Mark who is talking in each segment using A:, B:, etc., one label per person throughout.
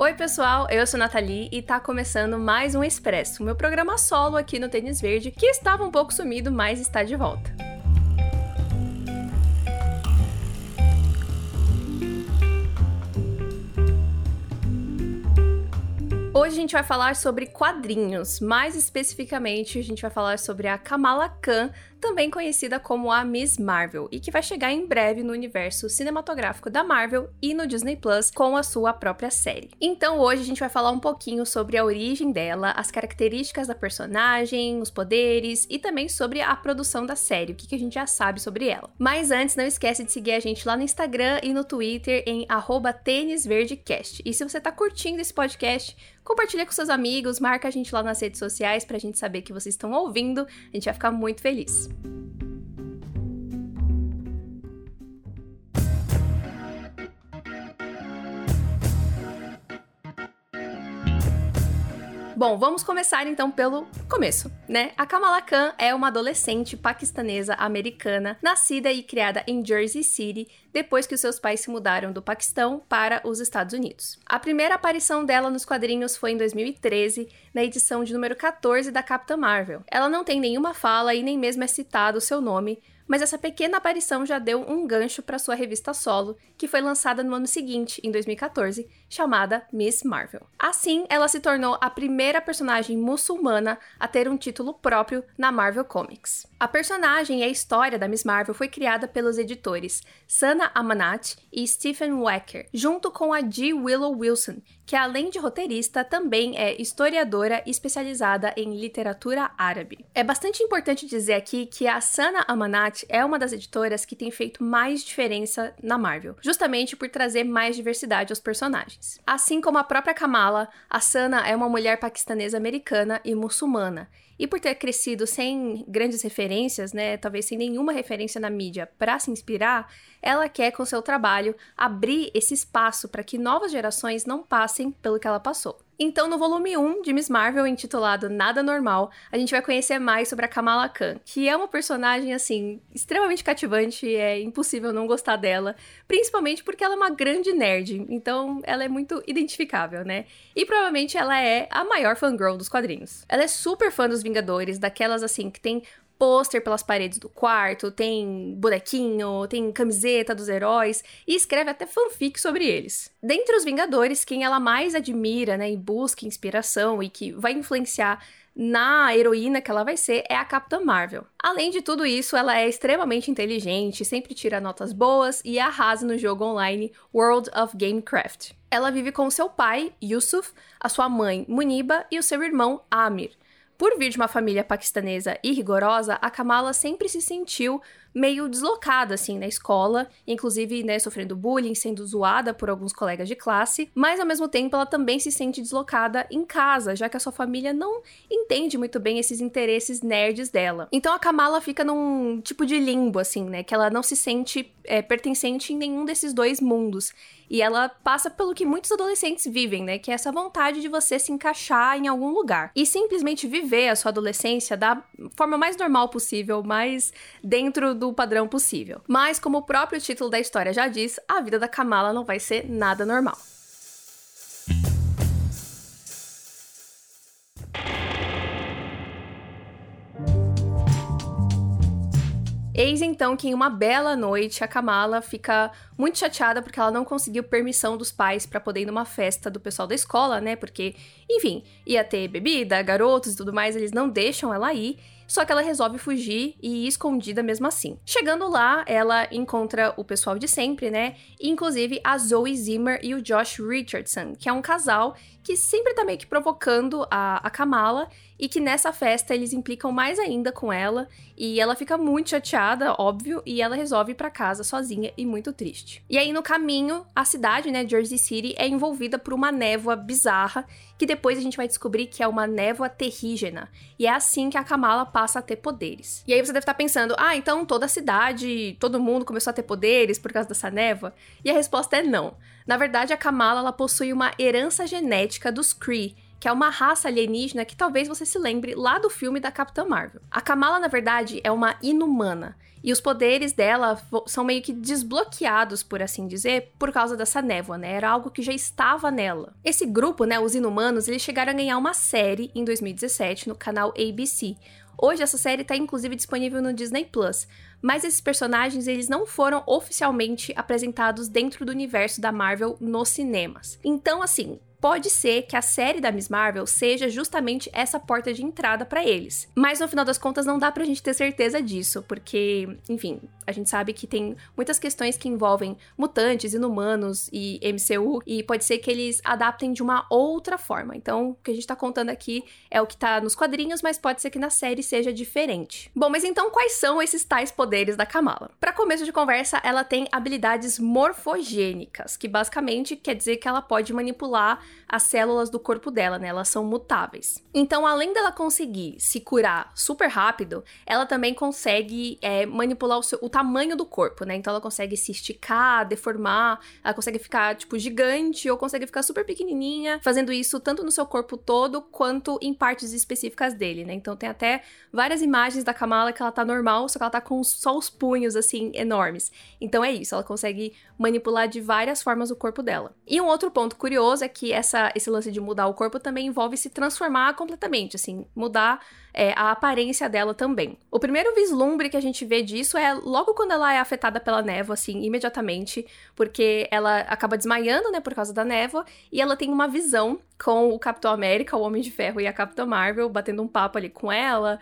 A: Oi, pessoal, eu sou Nathalie e tá começando mais um Expresso, meu programa solo aqui no Tênis Verde, que estava um pouco sumido, mas está de volta. Hoje a gente vai falar sobre quadrinhos, mais especificamente a gente vai falar sobre a Kamala Khan, também conhecida como a Miss Marvel, e que vai chegar em breve no universo cinematográfico da Marvel e no Disney Plus com a sua própria série. Então hoje a gente vai falar um pouquinho sobre a origem dela, as características da personagem, os poderes e também sobre a produção da série, o que, a gente já sabe sobre ela. Mas antes, não esquece de seguir a gente lá no Instagram e no Twitter em tênisverdecast. E se você tá curtindo esse podcast, compartilha com seus amigos, marca a gente lá nas redes sociais pra gente saber que vocês estão ouvindo, a gente vai ficar muito feliz. Deus. Bom, vamos começar então pelo começo, né? A Kamala Khan é uma adolescente paquistanesa americana, nascida e criada em Jersey City, depois que os seus pais se mudaram do Paquistão para os Estados Unidos. A primeira aparição dela nos quadrinhos foi em 2013, na edição de número 14 da Capitã Marvel. Ela não tem nenhuma fala e nem mesmo é citado o seu nome, mas essa pequena aparição já deu um gancho para sua revista solo, que foi lançada no ano seguinte, em 2014, chamada Miss Marvel. Assim, ela se tornou a primeira personagem muçulmana a ter um título próprio na Marvel Comics. A personagem e a história da Miss Marvel foi criada pelos editores Sana Amanat e Stephen Wacker, junto com a G. Willow Wilson, que além de roteirista, também é historiadora especializada em literatura árabe. É bastante importante dizer aqui que a Sana Amanat é uma das editoras que tem feito mais diferença na Marvel, justamente por trazer mais diversidade aos personagens. Assim como a própria Kamala, a Sana é uma mulher paquistanesa americana e muçulmana, e por ter crescido sem grandes referências, né, talvez sem nenhuma referência na mídia para se inspirar, ela quer com seu trabalho abrir esse espaço para que novas gerações não passem pelo que ela passou. Então, no volume 1 de Miss Marvel, intitulado Nada Normal, a gente vai conhecer mais sobre a Kamala Khan, que é uma personagem, assim, extremamente cativante, é impossível não gostar dela, principalmente porque ela é uma grande nerd, então ela é muito identificável, né? E provavelmente ela é a maior fangirl dos quadrinhos. Ela é super fã dos Vingadores, daquelas, assim, que tem pôster pelas paredes do quarto, tem bonequinho, tem camiseta dos heróis e escreve até fanfic sobre eles. Dentre os Vingadores, quem ela mais admira, né, e busca inspiração e que vai influenciar na heroína que ela vai ser é a Capitã Marvel. Além de tudo isso, ela é extremamente inteligente, sempre tira notas boas e arrasa no jogo online World of Gamecraft. Ela vive com seu pai, Yusuf, a sua mãe, Muniba, e o seu irmão, Amir. Por vir de uma família paquistanesa e rigorosa, a Kamala sempre se sentiu meio deslocada, assim, na escola, inclusive, né, sofrendo bullying, sendo zoada por alguns colegas de classe, mas ao mesmo tempo ela também se sente deslocada em casa, já que a sua família não entende muito bem esses interesses nerds dela. Então a Kamala fica num tipo de limbo, assim, né, que ela não se sente é, pertencente em nenhum desses dois mundos. E ela passa pelo que muitos adolescentes vivem, né? Que é essa vontade de você se encaixar em algum lugar. E simplesmente viver a sua adolescência da forma mais normal possível, mais dentro do padrão possível. Mas, como o próprio título da história já diz, a vida da Kamala não vai ser nada normal. Eis então que em uma bela noite a Kamala fica muito chateada porque ela não conseguiu permissão dos pais para poder ir numa festa do pessoal da escola, né? Porque, enfim, ia ter bebida, garotos e tudo mais, eles não deixam ela ir. Só que ela resolve fugir e ir escondida mesmo assim. Chegando lá, ela encontra o pessoal de sempre, né? Inclusive a Zoe Zimmer e o Josh Richardson, que é um casal que sempre tá meio que provocando a, a Kamala e que nessa festa eles implicam mais ainda com ela e ela fica muito chateada, óbvio, e ela resolve ir para casa sozinha e muito triste. E aí no caminho, a cidade, né, Jersey City, é envolvida por uma névoa bizarra que depois a gente vai descobrir que é uma névoa terrígena. E é assim que a Kamala passa a ter poderes. E aí você deve estar pensando: "Ah, então toda a cidade, todo mundo começou a ter poderes por causa dessa névoa?" E a resposta é não. Na verdade, a Kamala ela possui uma herança genética dos Kree, que é uma raça alienígena que talvez você se lembre lá do filme da Capitã Marvel. A Kamala, na verdade, é uma inumana. E os poderes dela são meio que desbloqueados, por assim dizer, por causa dessa névoa, né? Era algo que já estava nela. Esse grupo, né, os Inumanos, eles chegaram a ganhar uma série em 2017 no canal ABC. Hoje essa série está inclusive disponível no Disney Plus, mas esses personagens eles não foram oficialmente apresentados dentro do universo da Marvel nos cinemas. Então, assim, pode ser que a série da Miss Marvel seja justamente essa porta de entrada para eles. Mas no final das contas não dá pra gente ter certeza disso, porque, enfim, a gente sabe que tem muitas questões que envolvem mutantes, inumanos e MCU, e pode ser que eles adaptem de uma outra forma. Então, o que a gente tá contando aqui é o que tá nos quadrinhos, mas pode ser que na série seja diferente. Bom, mas então quais são esses tais poderes da Kamala? Para começo de conversa, ela tem habilidades morfogênicas, que basicamente quer dizer que ela pode manipular as células do corpo dela, né? Elas são mutáveis. Então, além dela conseguir se curar super rápido, ela também consegue é, manipular o, seu, o tamanho do corpo, né? Então, ela consegue se esticar, deformar, ela consegue ficar, tipo, gigante ou consegue ficar super pequenininha, fazendo isso tanto no seu corpo todo quanto em partes específicas dele, né? Então, tem até várias imagens da Kamala que ela tá normal, só que ela tá com só os punhos, assim, enormes. Então, é isso, ela consegue manipular de várias formas o corpo dela. E um outro ponto curioso é que essa, esse lance de mudar o corpo também envolve se transformar completamente, assim, mudar é, a aparência dela também. O primeiro vislumbre que a gente vê disso é logo quando ela é afetada pela névoa, assim, imediatamente, porque ela acaba desmaiando, né, por causa da névoa, e ela tem uma visão com o Capitão América, o Homem de Ferro e a Capitã Marvel batendo um papo ali com ela.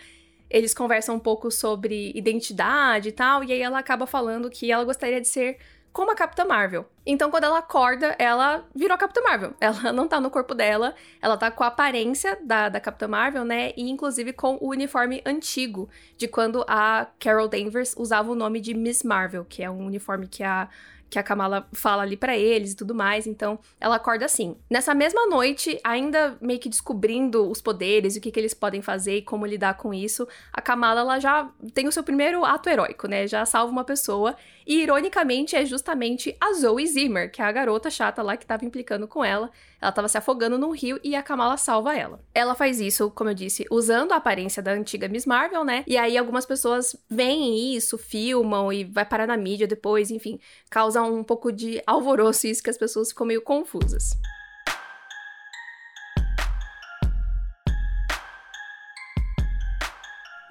A: Eles conversam um pouco sobre identidade e tal, e aí ela acaba falando que ela gostaria de ser como a Capitã Marvel. Então, quando ela acorda, ela virou a Capitã Marvel. Ela não tá no corpo dela, ela tá com a aparência da, da Capitã Marvel, né? E inclusive com o uniforme antigo, de quando a Carol Danvers usava o nome de Miss Marvel, que é um uniforme que a que a Kamala fala ali para eles e tudo mais. Então, ela acorda assim. Nessa mesma noite, ainda meio que descobrindo os poderes, o que, que eles podem fazer e como lidar com isso, a Kamala ela já tem o seu primeiro ato heróico, né? Já salva uma pessoa. E ironicamente é justamente a Zoe Zimmer, que é a garota chata lá que tava implicando com ela. Ela tava se afogando num rio e a Kamala salva ela. Ela faz isso, como eu disse, usando a aparência da antiga Miss Marvel, né? E aí algumas pessoas veem isso, filmam e vai parar na mídia depois, enfim, causa um pouco de alvoroço isso que as pessoas ficam meio confusas.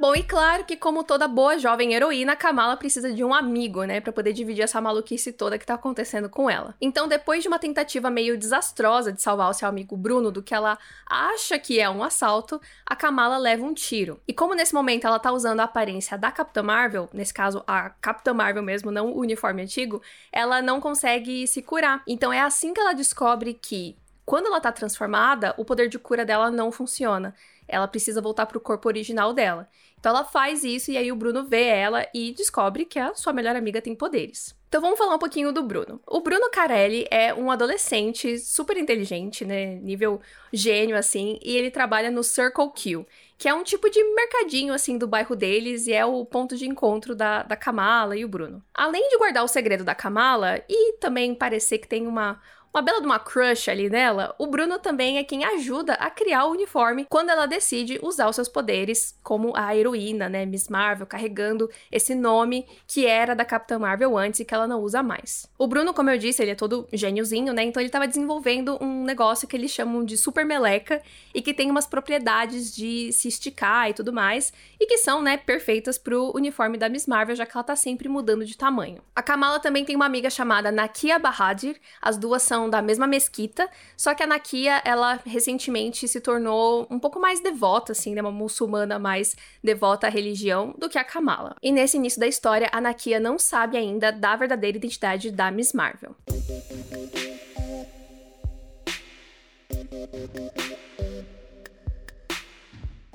A: Bom, e claro que, como toda boa jovem heroína, Kamala precisa de um amigo, né, para poder dividir essa maluquice toda que tá acontecendo com ela. Então, depois de uma tentativa meio desastrosa de salvar o seu amigo Bruno do que ela acha que é um assalto, a Kamala leva um tiro. E como nesse momento ela tá usando a aparência da Capitã Marvel, nesse caso a Capitã Marvel mesmo, não o uniforme antigo, ela não consegue se curar. Então é assim que ela descobre que quando ela tá transformada, o poder de cura dela não funciona. Ela precisa voltar pro corpo original dela. Então ela faz isso e aí o Bruno vê ela e descobre que a sua melhor amiga tem poderes. Então vamos falar um pouquinho do Bruno. O Bruno Carelli é um adolescente super inteligente, né? Nível gênio, assim, e ele trabalha no Circle Q, que é um tipo de mercadinho, assim, do bairro deles e é o ponto de encontro da, da Kamala e o Bruno. Além de guardar o segredo da Kamala e também parecer que tem uma, uma bela de uma crush ali nela, o Bruno também é quem ajuda a criar o uniforme quando ela decide usar os seus poderes como a heroína, né, Miss Marvel, carregando esse nome que era da Capitã Marvel antes e que ela não usa mais. O Bruno, como eu disse, ele é todo gêniozinho, né, então ele estava desenvolvendo um negócio que eles chamam de super meleca e que tem umas propriedades de se esticar e tudo mais, e que são, né, perfeitas pro uniforme da Miss Marvel, já que ela tá sempre mudando de tamanho. A Kamala também tem uma amiga chamada Nakia Bahadir, as duas são da mesma mesquita, só que a Nakia, ela recentemente se tornou um pouco mais devota, assim, né, uma muçulmana mais devota à religião do que a Kamala. E nesse início da história, a Nakia não sabe ainda da verdadeira identidade da Miss Marvel.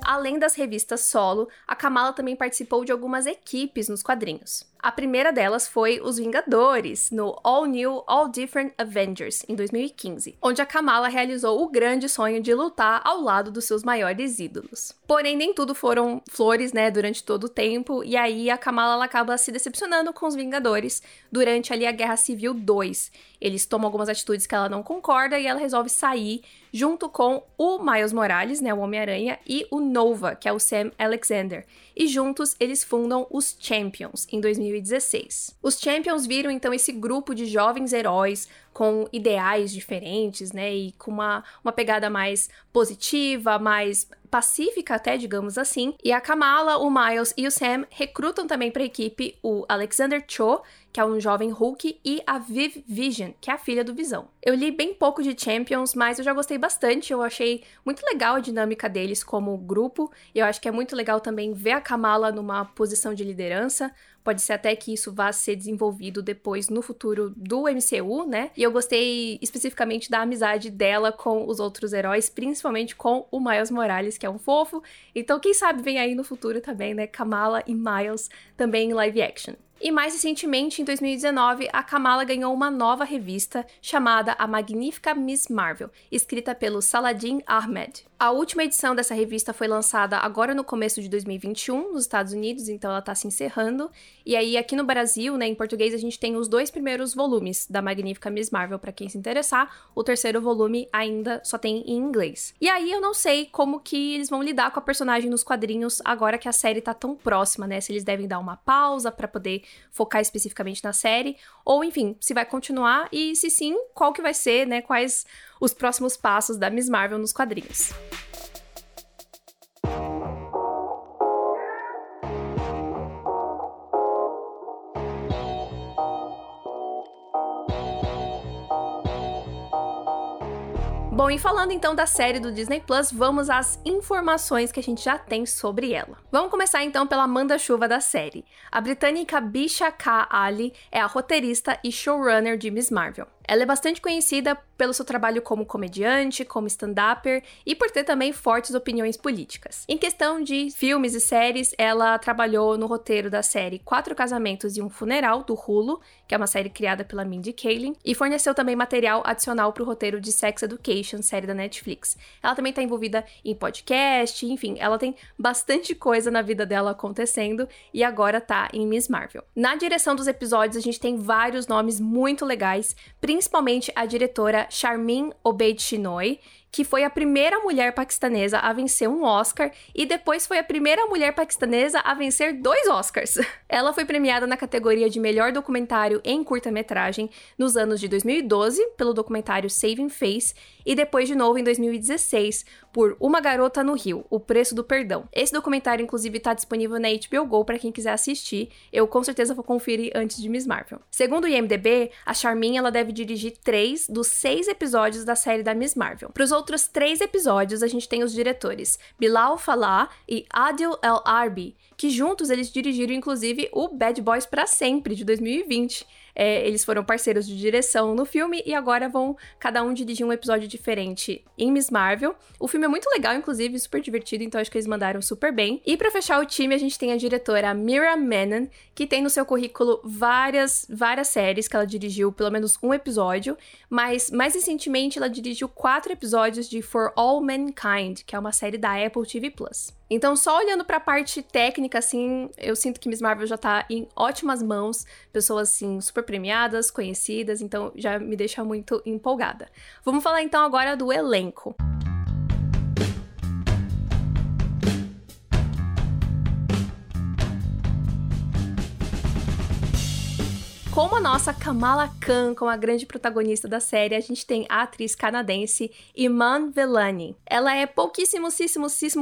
A: Além das revistas solo, a Kamala também participou de algumas equipes nos quadrinhos. A primeira delas foi Os Vingadores, no All New, All Different Avengers, em 2015, onde a Kamala realizou o grande sonho de lutar ao lado dos seus maiores ídolos. Porém, nem tudo foram flores, né, durante todo o tempo, e aí a Kamala acaba se decepcionando com os Vingadores durante ali a Guerra Civil 2. Eles tomam algumas atitudes que ela não concorda e ela resolve sair junto com o Miles Morales, né, o Homem-Aranha, e o Nova, que é o Sam Alexander. E juntos eles fundam os Champions em 2016. Os Champions viram então esse grupo de jovens heróis com ideais diferentes, né, e com uma, uma pegada mais positiva, mais pacífica até, digamos assim. E a Kamala, o Miles e o Sam recrutam também para a equipe o Alexander Cho, que é um jovem Hulk, e a Viv Vision, que é a filha do Visão. Eu li bem pouco de Champions, mas eu já gostei bastante. Eu achei muito legal a dinâmica deles como grupo, e eu acho que é muito legal também ver a Kamala numa posição de liderança. Pode ser até que isso vá ser desenvolvido depois no futuro do MCU, né? E eu gostei especificamente da amizade dela com os outros heróis, principalmente com o Miles Morales, que é um fofo. Então, quem sabe vem aí no futuro também, né? Kamala e Miles também em live action. E mais recentemente, em 2019, a Kamala ganhou uma nova revista chamada A Magnífica Miss Marvel, escrita pelo Saladin Ahmed. A última edição dessa revista foi lançada agora no começo de 2021 nos Estados Unidos, então ela está se encerrando. E aí aqui no Brasil, né, em português, a gente tem os dois primeiros volumes da Magnífica Miss Marvel para quem se interessar. O terceiro volume ainda só tem em inglês. E aí eu não sei como que eles vão lidar com a personagem nos quadrinhos agora que a série tá tão próxima, né? Se eles devem dar uma pausa para poder focar especificamente na série, ou enfim, se vai continuar e se sim, qual que vai ser, né? Quais os próximos passos da Miss Marvel nos quadrinhos. Bom, e falando então da série do Disney Plus, vamos às informações que a gente já tem sobre ela. Vamos começar então pela manda-chuva da série. A britânica Bisha K. Ali é a roteirista e showrunner de Miss Marvel. Ela é bastante conhecida pelo seu trabalho como comediante, como stand-upper e por ter também fortes opiniões políticas. Em questão de filmes e séries, ela trabalhou no roteiro da série Quatro Casamentos e um Funeral, do Hulu, que é uma série criada pela Mindy Kaling, e forneceu também material adicional para o roteiro de Sex Education, série da Netflix. Ela também está envolvida em podcast, enfim, ela tem bastante coisa na vida dela acontecendo e agora tá em Miss Marvel. Na direção dos episódios, a gente tem vários nomes muito legais, principalmente a diretora Charmin Obeid Chinoy, que foi a primeira mulher paquistanesa a vencer um Oscar e depois foi a primeira mulher paquistanesa a vencer dois Oscars. Ela foi premiada na categoria de melhor documentário em curta-metragem nos anos de 2012 pelo documentário Saving Face e depois de novo em 2016 por Uma Garota no Rio, O Preço do Perdão. Esse documentário inclusive está disponível na HBO Go para quem quiser assistir. Eu com certeza vou conferir antes de Miss Marvel. Segundo o IMDb, a Charmin ela deve dirigir três dos seis episódios da série da Miss Marvel. Para os outros três episódios, a gente tem os diretores Bilal Falah e Adil El Arbi, que juntos eles dirigiram inclusive o Bad Boys para Sempre, de 2020. É, eles foram parceiros de direção no filme e agora vão cada um dirigir um episódio diferente em Miss Marvel. O filme é muito legal, inclusive, super divertido, então acho que eles mandaram super bem. E para fechar o time, a gente tem a diretora Mira Menon, que tem no seu currículo várias, várias séries que ela dirigiu, pelo menos um episódio, mas mais recentemente ela dirigiu quatro episódios de For All Mankind, que é uma série da Apple TV Plus. Então, só olhando para a parte técnica, assim, eu sinto que Miss Marvel já tá em ótimas mãos, pessoas assim super premiadas, conhecidas, então já me deixa muito empolgada. Vamos falar então agora do elenco. Como a nossa Kamala Khan, como a grande protagonista da série, a gente tem a atriz canadense Iman Velani. Ela é pouquíssimo,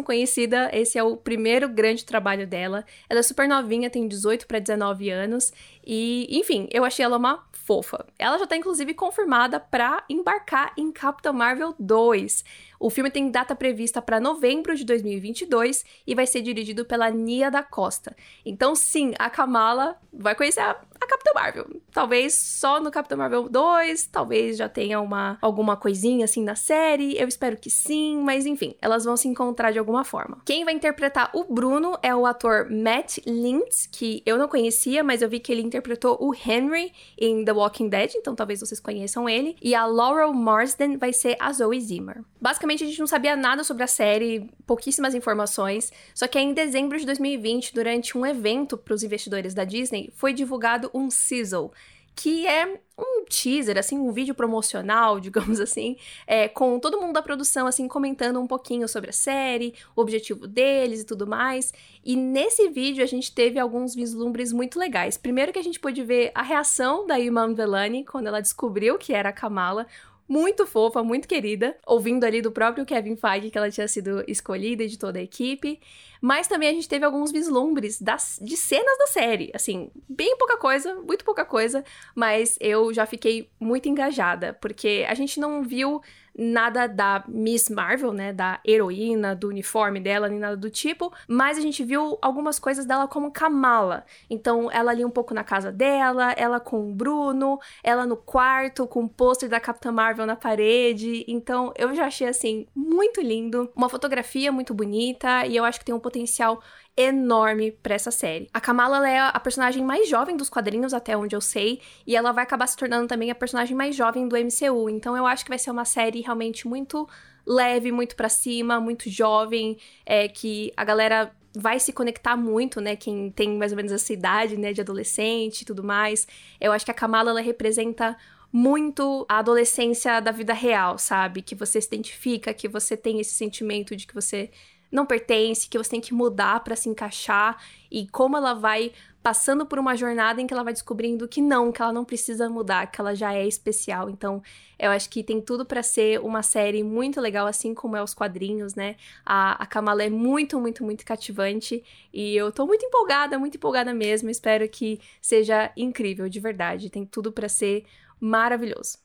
A: conhecida, esse é o primeiro grande trabalho dela. Ela é super novinha, tem 18 para 19 anos e, enfim, eu achei ela uma fofa. Ela já tá inclusive confirmada para embarcar em Capitão Marvel 2. O filme tem data prevista para novembro de 2022 e vai ser dirigido pela Nia da Costa. Então, sim, a Kamala vai conhecer a, a Capitão Marvel. Talvez só no Capitão Marvel 2, talvez já tenha uma alguma coisinha assim na série. Eu espero que sim, mas enfim, elas vão se encontrar de alguma forma. Quem vai interpretar o Bruno é o ator Matt Lintz, que eu não conhecia, mas eu vi que ele interpretou o Henry em The Walking Dead, então talvez vocês conheçam ele. E a Laurel Marsden vai ser a Zoe Zimmer. Basicamente, a gente não sabia nada sobre a série, pouquíssimas informações, só que em dezembro de 2020, durante um evento para os investidores da Disney, foi divulgado um sizzle, que é um teaser, assim, um vídeo promocional, digamos assim, é, com todo mundo da produção, assim, comentando um pouquinho sobre a série, o objetivo deles e tudo mais. E nesse vídeo a gente teve alguns vislumbres muito legais. Primeiro que a gente pôde ver a reação da Iman Velani quando ela descobriu que era a Kamala, muito fofa, muito querida, ouvindo ali do próprio Kevin Feige que ela tinha sido escolhida de toda a equipe. Mas também a gente teve alguns vislumbres das, de cenas da série. Assim, bem pouca coisa, muito pouca coisa, mas eu já fiquei muito engajada, porque a gente não viu nada da Miss Marvel, né, da heroína, do uniforme dela, nem nada do tipo, mas a gente viu algumas coisas dela como Kamala. Então, ela ali um pouco na casa dela, ela com o Bruno, ela no quarto com o pôster da Capitã Marvel na parede. Então, eu já achei assim muito lindo, uma fotografia muito bonita e eu acho que tem um potencial enorme para essa série. A Kamala é a personagem mais jovem dos quadrinhos, até onde eu sei, e ela vai acabar se tornando também a personagem mais jovem do MCU. Então eu acho que vai ser uma série realmente muito leve, muito para cima, muito jovem, é que a galera vai se conectar muito, né? Quem tem mais ou menos essa idade, né, de adolescente e tudo mais. Eu acho que a Kamala ela representa muito a adolescência da vida real, sabe? Que você se identifica, que você tem esse sentimento de que você não pertence, que você tem que mudar para se encaixar e como ela vai passando por uma jornada em que ela vai descobrindo que não, que ela não precisa mudar, que ela já é especial. Então, eu acho que tem tudo para ser uma série muito legal, assim como é os quadrinhos, né? A, a Kamala é muito, muito, muito cativante e eu tô muito empolgada, muito empolgada mesmo. Espero que seja incrível, de verdade. Tem tudo para ser maravilhoso.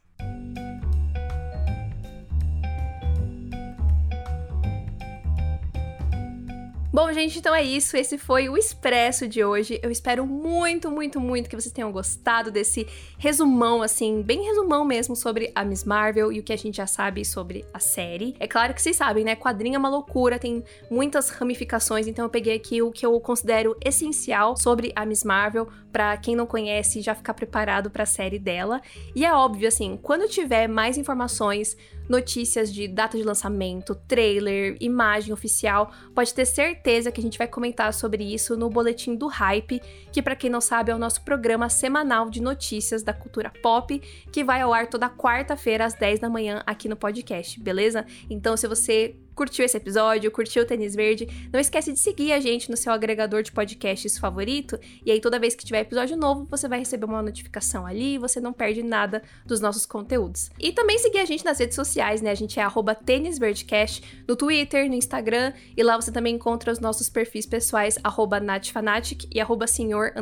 A: Bom, gente, então é isso. Esse foi o Expresso de hoje. Eu espero muito, muito, muito que vocês tenham gostado desse resumão, assim, bem resumão mesmo sobre a Miss Marvel e o que a gente já sabe sobre a série. É claro que vocês sabem, né? Quadrinho é uma loucura, tem muitas ramificações, então eu peguei aqui o que eu considero essencial sobre a Miss Marvel, para quem não conhece já ficar preparado para a série dela. E é óbvio, assim, quando tiver mais informações notícias de data de lançamento, trailer, imagem oficial, pode ter certeza que a gente vai comentar sobre isso no boletim do Hype, que para quem não sabe é o nosso programa semanal de notícias da cultura pop, que vai ao ar toda quarta-feira às 10 da manhã aqui no podcast, beleza? Então se você curtiu esse episódio, curtiu o Tênis Verde, não esquece de seguir a gente no seu agregador de podcasts favorito, e aí toda vez que tiver episódio novo, você vai receber uma notificação ali e você não perde nada dos nossos conteúdos. E também seguir a gente nas redes sociais, né? A gente é tênisverdecast no Twitter, no Instagram, e lá você também encontra os nossos perfis pessoais, natfanatic e arroba senhor,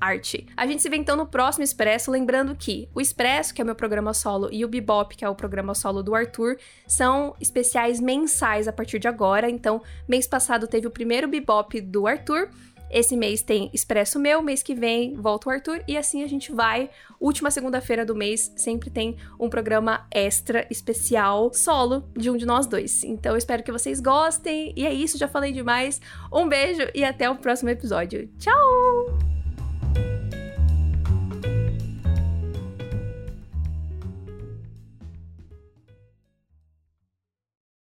A: arte. A gente se vê então no próximo Expresso, lembrando que o Expresso, que é o meu programa solo, e o Bebop, que é o programa solo do Arthur, são especiais mensais a partir de agora. Então, mês passado teve o primeiro Bebop do Arthur. Esse mês tem Expresso Meu, mês que vem volta o Arthur, e assim a gente vai. Última segunda-feira do mês sempre tem um programa extra especial solo de um de nós dois. Então eu espero que vocês gostem. E é isso, já falei demais. Um beijo e até o próximo episódio. Tchau!